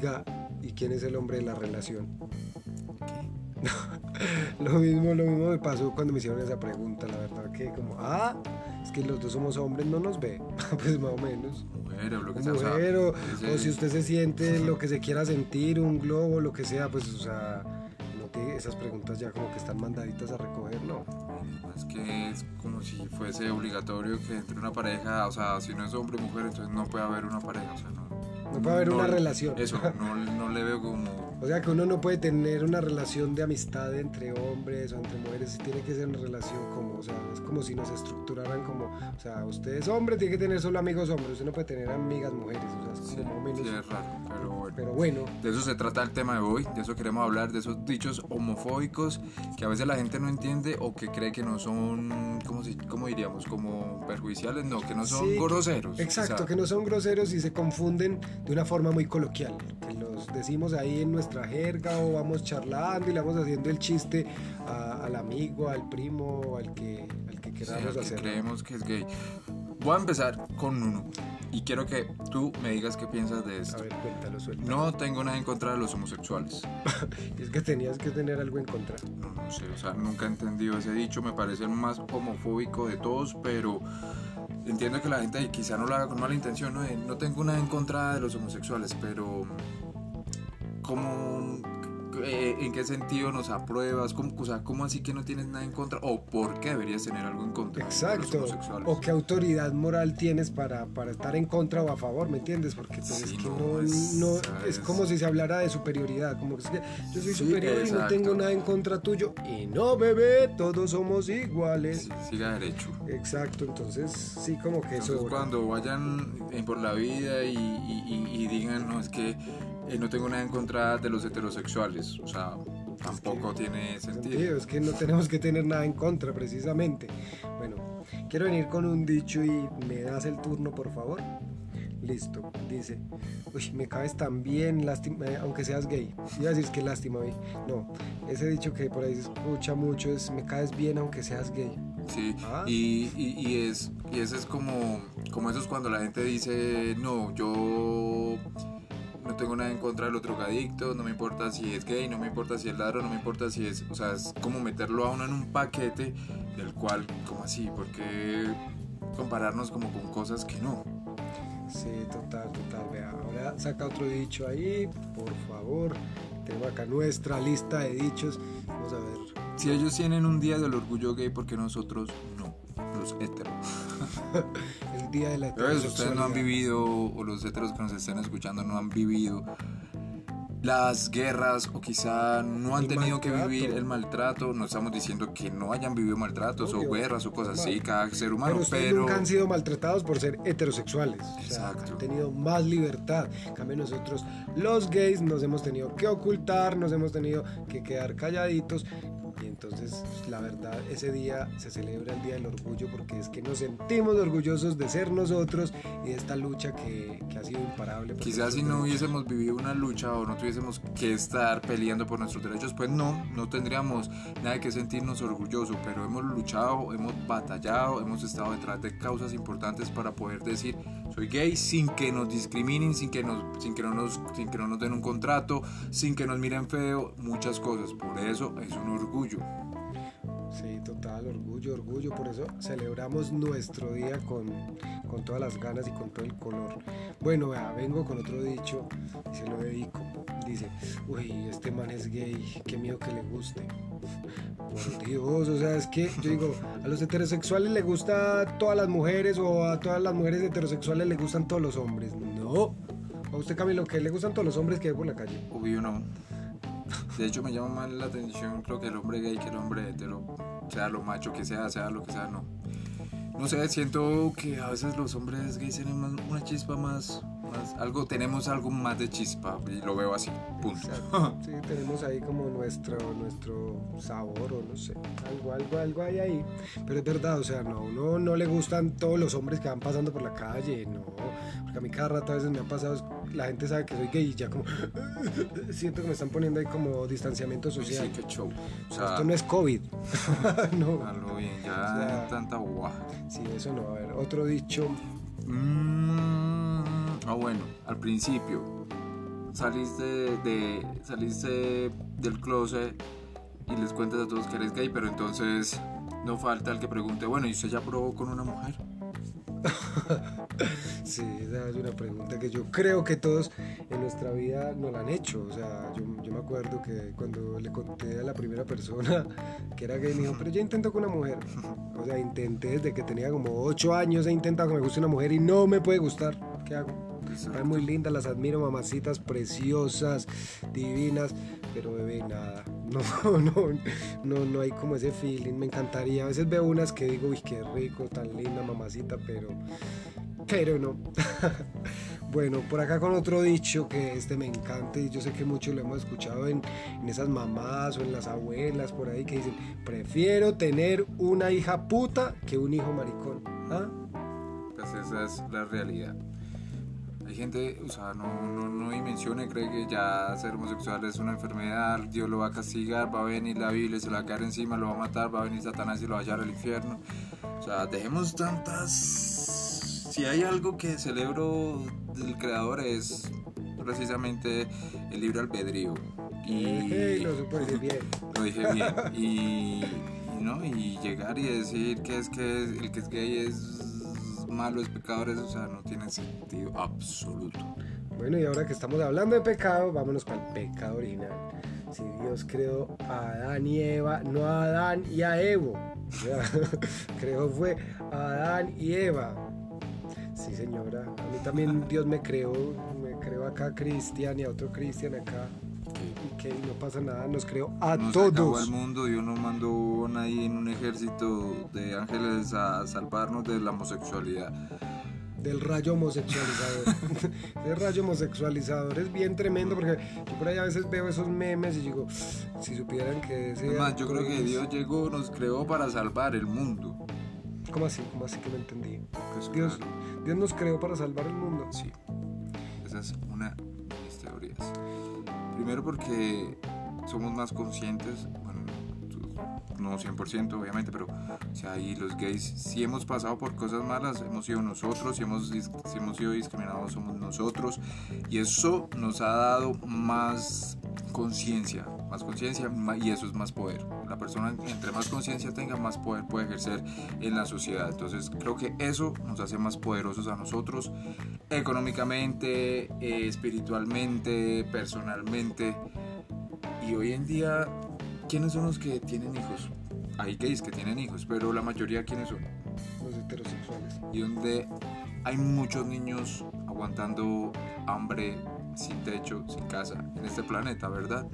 Oiga, ¿y quién es el hombre de la relación? lo mismo, lo mismo me pasó cuando me hicieron esa pregunta, la verdad que como, ah, es que los dos somos hombres, no nos ve, pues más o menos. Mujer o lo que Mujer, sea. o, o sea, o si usted se siente lo que se quiera sentir, un globo, lo que sea, pues, o sea, no te- esas preguntas ya como que están mandaditas a recoger, ¿no? Es que es como si fuese obligatorio que entre una pareja, o sea, si no es hombre o mujer, entonces no puede haber una pareja, o sea, no. No puede haber una relación. Eso, no, no le veo como. O sea que uno no puede tener una relación de amistad entre hombres o entre mujeres, tiene que ser una relación como, o sea, es como si nos estructuraran como, o sea, usted es hombre, tiene que tener solo amigos hombres, usted no puede tener amigas mujeres, o sea, es como Sí, menos, sí, es raro, pero bueno. pero bueno, De eso se trata el tema de hoy, de eso queremos hablar, de esos dichos homofóbicos que a veces la gente no entiende o que cree que no son, ¿cómo, si- cómo diríamos? Como perjudiciales, no, que no son Sí, groseros. exacto, o sea, que no son groseros y se confunden de una forma muy coloquial, que los decimos ahí en nuestra jerga o vamos charlando y le vamos haciendo el chiste a- al amigo, al primo, al que, al que sí, queramos al que hacer. creemos que es gay. Voy a empezar con uno y quiero que tú me digas qué piensas de A esto. ver, cuéntalo, suelta. No tengo nada en contra de los homosexuales. Es que tenías que tener algo en contra. No, no sé, o sea, nunca he entendido ese dicho, me parece el más homofóbico de todos, pero entiendo que la gente quizá no lo haga con mala intención, ¿no? No tengo nada en contra de los homosexuales, pero ¿cómo, eh, ¿en qué sentido nos apruebas? ¿Cómo, o sea, ¿cómo así que no tienes nada en contra? ¿O por qué deberías tener algo en contra de Exacto. los? O qué autoridad moral tienes para, para estar en contra o a favor, ¿me entiendes? Porque pues, Sí, es que no, es- no- como si se hablara de superioridad, como que yo soy Sí, superior y no tengo nada en contra tuyo. Y no, bebé, todos somos iguales. Sí, siga derecho. Exacto, entonces sí como que Entonces eso... cuando vayan por la vida y, y- y- y digan, no, es que eh, no tengo nada en contra de los heterosexuales, o sea, tampoco tiene sentido. es que no tenemos que tener nada en contra precisamente. Bueno, quiero venir con un dicho y me das el turno, por favor. Listo, dice, uy, me caes tan bien, lástima, eh, aunque seas gay. Iba a decir que lástima, hoy. No, ese dicho que por ahí se escucha mucho es, me caes bien aunque seas gay. Sí, Ah. y, y, y es, y ese es como, como eso es cuando la gente dice, no, yo no tengo nada en contra de los drogadictos, no me importa si es gay, no me importa si es ladrón, no me importa si es, o sea, es como meterlo a uno en un paquete del cual, como así, porque compararnos como con cosas que no. Sí, total, total. Vea, ahora saca otro dicho ahí, por favor. Tengo acá nuestra lista de dichos. Vamos a ver. Si ellos tienen un día del orgullo gay, porque nosotros no, los heteros. El día de la Entonces, ustedes no han heterosexualidad. vivido, o los heteros que nos estén escuchando no han vivido las guerras, o quizá no han El tenido que vivir el maltrato. No estamos diciendo que no hayan vivido maltratos Obvio, o guerras o cosas así, cada ser humano, pero pero. nunca han sido maltratados por ser heterosexuales. O sea, Exacto. han tenido más libertad. En cambio nosotros, los gays, nos hemos tenido que ocultar, nos hemos tenido que quedar calladitos. Y entonces, la verdad, ese día se celebra el Día del Orgullo porque es que nos sentimos orgullosos de ser nosotros y de esta lucha que, que ha sido imparable. Quizás si no hubiésemos vivido una lucha o no tuviésemos que estar peleando por nuestros derechos, pues no, no tendríamos nada que sentirnos orgullosos, pero hemos luchado, hemos batallado, hemos estado detrás de causas importantes para poder decir soy gay sin que nos discriminen, sin que nos, sin que no nos, sin que no nos den un contrato, sin que nos miren feo, muchas cosas. Por eso es un orgullo. Sí, total, orgullo, orgullo. Por eso celebramos nuestro día con, con todas las ganas y con todo el color. Bueno, vea, vengo con otro dicho y se lo dedico. Dice, uy, este man es gay, qué miedo que le guste. Por Dios, o sea, es que yo digo, a los heterosexuales le gusta a todas las mujeres o a todas las mujeres heterosexuales le gustan todos los hombres. No. A usted, Camilo, que le gustan todos los hombres que ve por la calle. Obvio no. De hecho me llama más la atención creo que el hombre gay que el hombre hetero, sea lo macho que sea, sea lo que sea, no. No sé, siento que a veces los hombres gays tienen una chispa más, más, algo, tenemos algo más de chispa y lo veo así, punto. Sí, tenemos ahí como nuestro, nuestro sabor o no sé, algo, algo, algo hay ahí. Pero es verdad, o sea, no, uno no le gustan todos los hombres que van pasando por la calle, no. Porque a mí cada rato a veces me ha pasado, la gente sabe que soy gay y ya como siento que me están poniendo ahí como distanciamiento Sí, social. qué show. O sea, esto no es COVID. no. lo bien, ya O sea, tanta guaja. Sí, eso no. A ver, otro dicho. Mm, ah, bueno, al principio saliste de, saliste del closet y les cuentas a todos que eres gay, pero entonces no falta el que pregunte, bueno, ¿y usted ya probó con una mujer? sí, esa es una pregunta que yo creo que todos en nuestra vida nos la han hecho. O sea, yo, yo, me acuerdo que cuando le conté a la primera persona que era gay, me dijo, pero yo intento con una mujer. O sea, intenté desde que tenía como 8 años, he intentado que me guste una mujer y no me puede gustar. ¿Qué hago? Están muy lindas, las admiro, mamacitas preciosas, divinas, pero bebé, nada. No, no, no, no hay como ese feeling. Me encantaría. A veces veo unas que digo, uy, qué rico, tan linda, mamacita, pero. Pero no. bueno, por acá con otro dicho que este me encanta y yo sé que muchos lo hemos escuchado en, en esas mamás o en las abuelas por ahí que dicen, prefiero tener una hija puta que un hijo maricón. ¿Ah? Pues esa es la realidad. Hay gente, o sea, no, no, no dimensione, cree que ya ser homosexual es una enfermedad, Dios lo va a castigar, va a venir la Biblia, se lo va a caer encima, lo va a matar, va a venir Satanás y lo va a hallar al infierno. O sea, dejemos tantas... Si hay algo que celebro del creador es precisamente el libre albedrío. Y lo, dije bien. lo dije bien. Y, ¿no? y llegar y decir que es que el que es gay es malo, es pecador, o sea, no tiene sentido absoluto. Bueno, y ahora que estamos hablando de pecado, vámonos para el pecado original. Si Dios creó a Adán y Eva, no a Adán y a Evo. creó fue a Adán y Eva. Sí, señora. A mí también Dios me creó. Me creó acá Cristian y a otro Cristian acá que no pasa nada, nos creó a nos todos. el mundo, Dios no mandó nadie en un ejército de ángeles a salvarnos de la homosexualidad. Del rayo homosexualizador. el rayo homosexualizador es bien tremendo porque yo por ahí a veces veo esos memes y digo, si supieran que ese. Más, yo creo que Dios llegó, nos creó para salvar el mundo. ¿Cómo así? ¿Cómo así que no entendí? Pues Dios, Dios nos creó para salvar el mundo. Sí. Esa es una de mis teorías. Primero porque somos más conscientes, bueno, no 100% obviamente, pero o sea, y los gays, si hemos pasado por cosas malas, hemos sido nosotros, hemos, si hemos sido discriminados, somos nosotros, y eso nos ha dado más conciencia, más conciencia y eso es más poder. La persona entre más conciencia tenga, más poder puede ejercer en la sociedad. Entonces creo que eso nos hace más poderosos a nosotros económicamente, eh, espiritualmente, personalmente. Y hoy en día, ¿quiénes son los que tienen hijos? Hay gays que tienen hijos, pero la mayoría ¿quiénes son? Los heterosexuales. Y donde hay muchos niños aguantando hambre, sin techo, sin casa en este planeta, ¿verdad?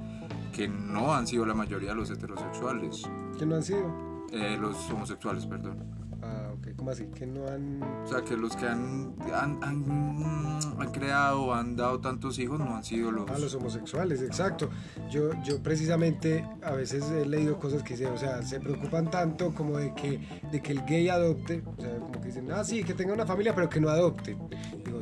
Que no han sido la mayoría de los heterosexuales. ¿Que no han sido? Eh, los homosexuales, perdón. Ah, ok, ¿cómo así? Que no han... O sea, que los que han, han, han, han creado, han dado tantos hijos, no han sido los... Ah, los homosexuales, exacto. Yo, yo precisamente a veces he leído cosas que dicen, o sea, se preocupan tanto como de que, de que el gay adopte, o sea, como que dicen, ah, sí, que tenga una familia, pero que no adopte.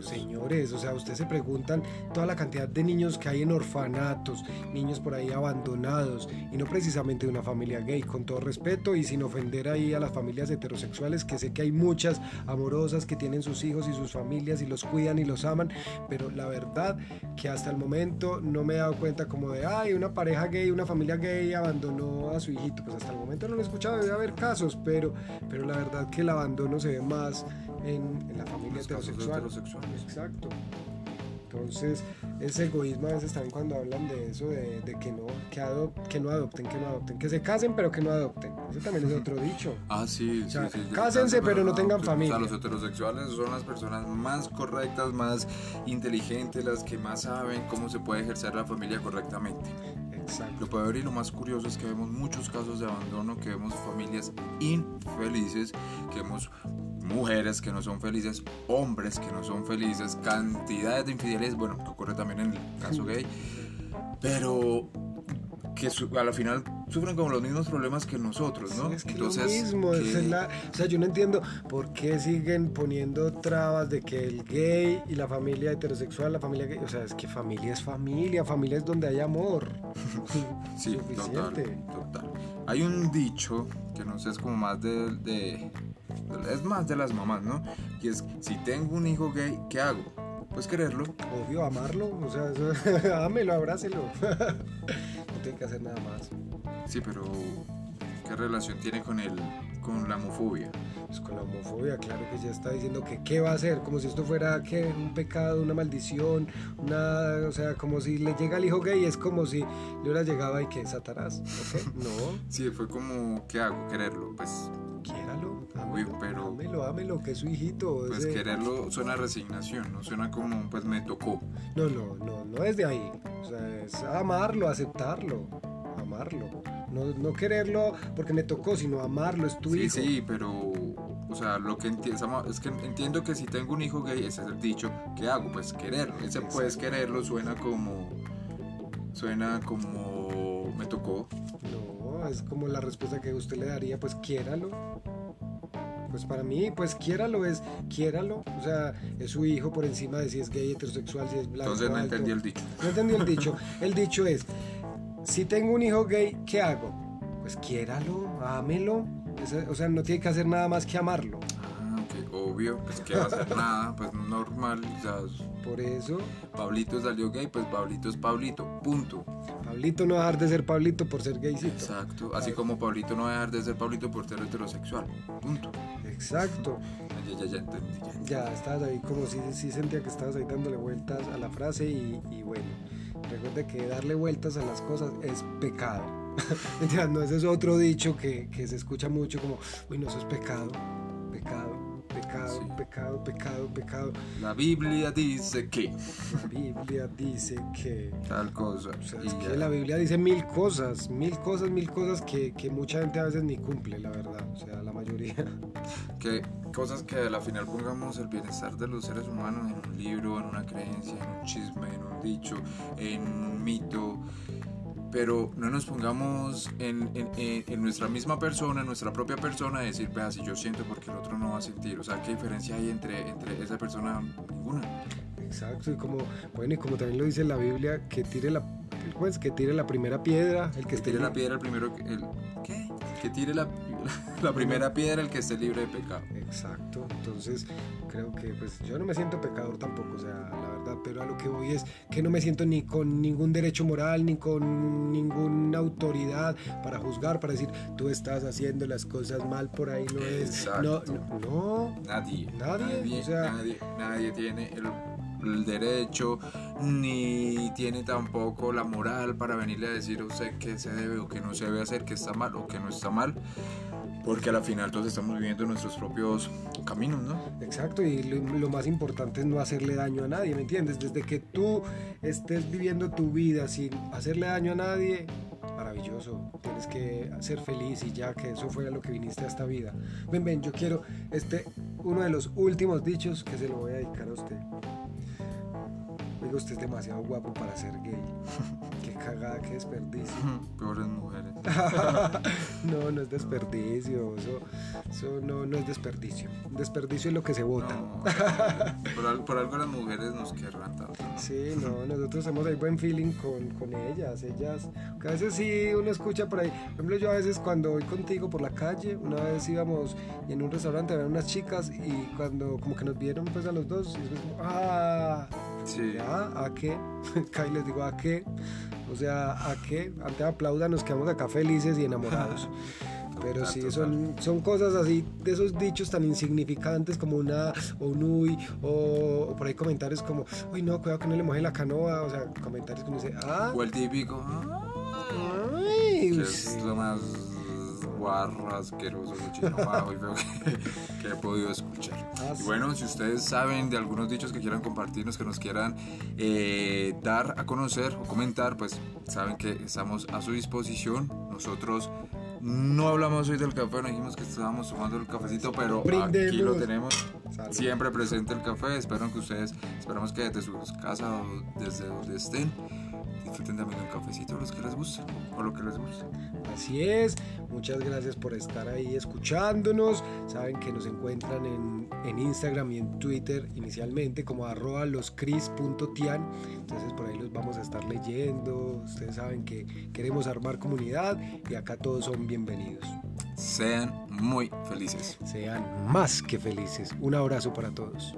Señores, o sea, ustedes se preguntan toda la cantidad de niños que hay en orfanatos, niños por ahí abandonados, y no precisamente de una familia gay, con todo respeto y sin ofender ahí a las familias heterosexuales que sé que hay muchas amorosas que tienen sus hijos y sus familias y los cuidan y los aman, pero la verdad que hasta el momento no me he dado cuenta como de, ay, una pareja gay, una familia gay abandonó a su hijito, pues hasta el momento no lo he escuchado, debe haber casos, pero, pero la verdad que el abandono se ve más en, en la familia heterosexual. heterosexuales. Exacto. Entonces, ese egoísmo a veces también cuando hablan de eso, de, de que, no, que, adop, que no adopten, que no adopten, que se casen pero que no adopten. Eso también es otro dicho. Ah, sí, O sea, sí, sí. cásense, pero no tengan adopten. familia. O sea, los heterosexuales son las personas más correctas, más inteligentes, las que más saben cómo se puede ejercer la familia correctamente. Exacto. Lo peor y lo más curioso es que vemos muchos casos de abandono, que vemos familias infelices, que vemos mujeres que no son felices, hombres que no son felices, cantidades de infidelidades, bueno, que ocurre también en el caso gay, pero que a la final sufren como los mismos problemas que nosotros, ¿no? Sí, es que lo mismo, que- es la- o sea, yo no entiendo por qué siguen poniendo trabas de que el gay y la familia heterosexual, la familia gay, o sea, es que familia es familia, familia es donde hay amor. Sí, total, total. Hay un dicho que no sé, es como más de, de- es más de las mamás, ¿no? Y es, si tengo un hijo gay, ¿qué hago? pues quererlo. Obvio, amarlo, o sea, eso, ámelo, abrácelo. no tiene que hacer nada más. Sí, pero ¿qué relación tiene con el con la homofobia? Pues con la homofobia, claro que ya está diciendo que qué va a hacer, como si esto fuera ¿qué? un pecado, una maldición, una, o sea, como si le llega al hijo gay, es como si le hubiera llegado y que Satanás, ¿ok? No, Sí, fue como ¿qué hago? Quererlo, pues quiéralo, ámelo, pero- ámelo, ámelo, que es su hijito. pues ese- quererlo suena a resignación, no suena como pues me tocó. No, no, no, no es de ahí. O sea, es amarlo, aceptarlo, amarlo. No, no quererlo porque me tocó, sino amarlo, es tu sí, hijo. sí, pero o sea, lo que entiendo es que entiendo que si tengo un hijo gay, ese es el dicho, ¿qué hago? Pues quererlo. Ese pues quererlo suena como suena como me tocó. No, es como la respuesta que usted le daría, pues quiéralo. Pues para mí, pues quiéralo es quiéralo. O sea, es su hijo por encima de si es gay, heterosexual, si es blanco. Entonces no alto. entendí el dicho. No entendí el dicho. El dicho es, si tengo un hijo gay, ¿qué hago? Pues quiéralo, ámelo. O sea, no tiene que hacer nada más que amarlo. Ah, ok, obvio, pues que va a hacer nada, pues normal, Por eso, Pablito salió gay, pues Pablito es Pablito, punto. Pablito no va a dejar de ser Pablito por ser gaycito. Exacto, así como Pablito no va a dejar de ser Pablito por ser heterosexual, punto. Exacto. Ya, ya, ya entendí, ya estabas ahí como si sí sentía que estabas ahí dándole vueltas a la frase y, y bueno, recuerde que darle vueltas a las cosas es pecado. No, ese es otro dicho que, que se escucha mucho como, uy, no, eso es pecado, pecado, pecado, Sí. pecado, pecado, pecado. La Biblia dice que La Biblia dice que... tal cosa. O sea, es que la Biblia dice mil cosas, mil cosas, mil cosas que, que mucha gente a veces ni cumple, la verdad. O sea, la mayoría. que cosas que a la final pongamos el bienestar de los seres humanos en un libro, en una creencia, en un chisme, en un dicho, en un mito, pero no nos pongamos en, en- en- nuestra misma persona, en nuestra propia persona, a decir, vea, si yo siento porque el otro no va a sentir, o sea, ¿qué diferencia hay entre, entre esa persona? Ninguna. Exacto, y como, bueno, y como también lo dice la Biblia, que tire la, pues, que tire la primera piedra, el que Que esté tire la libre. piedra el primero, el, ¿qué? Que tire la, la primera piedra el que esté libre de pecado. Exacto, entonces creo que pues yo no me siento pecador tampoco, o sea, la verdad, pero a lo que voy es que no me siento ni con ningún derecho moral, ni con ninguna autoridad para juzgar, para decir, tú estás haciendo las cosas mal por ahí, no es... No, Exacto. no, no, Nadie, Nadie, nadie, o sea- nadie, nadie tiene el, el derecho ni tiene tampoco la moral para venirle a decir a usted qué se debe o qué no se debe hacer, qué está mal o qué no está mal, porque a la final todos estamos viviendo nuestros propios caminos, ¿no? Exacto, y lo, más importante es no hacerle daño a nadie, ¿me entiendes? Desde que tú estés viviendo tu vida sin hacerle daño a nadie, maravilloso, tienes que ser feliz y ya que eso fue lo que viniste a esta vida. Ven, ven, yo quiero este, uno de los últimos dichos que se lo voy a dedicar a usted. Oiga, usted es demasiado guapo para ser gay. Qué cagada, qué desperdicio. Peores mujeres. no, no es desperdicio, eso, eso no, no es desperdicio. Desperdicio es lo que se vota. No, por, por algo las mujeres nos querrán tanto. Sí, no, nosotros hemos ahí buen feeling con, con ellas, ellas, que a veces sí uno escucha por ahí, por ejemplo yo a veces cuando voy contigo por la calle, una vez íbamos y en un restaurante había unas chicas y cuando como que nos vieron pues a los dos, y después ah, Sí. ya, ¿a qué? Acá les digo, ¿a qué? O sea, ¿a qué? Antes aplaudan, nos quedamos acá felices y enamorados. Pero sí, son, son cosas así, de esos dichos tan insignificantes como una o un uy, o, o por ahí comentarios como, uy, no, cuidado que no le moje la canoa, o sea, comentarios uno dice, ah, O el típico, ay, que sí. es lo más guarro, asqueroso, cochino, bajo y feo que, que he podido escuchar. Ah, Y bueno, si ustedes saben de algunos dichos que quieran compartirnos, que nos quieran eh, dar a conocer o comentar, pues saben que estamos a su disposición. Nosotros no hablamos hoy del café, no dijimos que estábamos tomando el cafecito, pero aquí Brindemos. lo tenemos. Salud. Siempre presente el café. Espero que ustedes, esperamos que desde sus casas o desde donde estén, disfruten también un cafecito los que les guste o lo que les guste. Así es, muchas gracias por estar ahí escuchándonos. Saben que nos encuentran en, en Instagram y en Twitter inicialmente como arroba loscris.tian. Entonces por ahí los vamos a estar leyendo. Ustedes saben que queremos armar comunidad y acá todos son bienvenidos. Sean muy felices. Sean más que felices. Un abrazo para todos.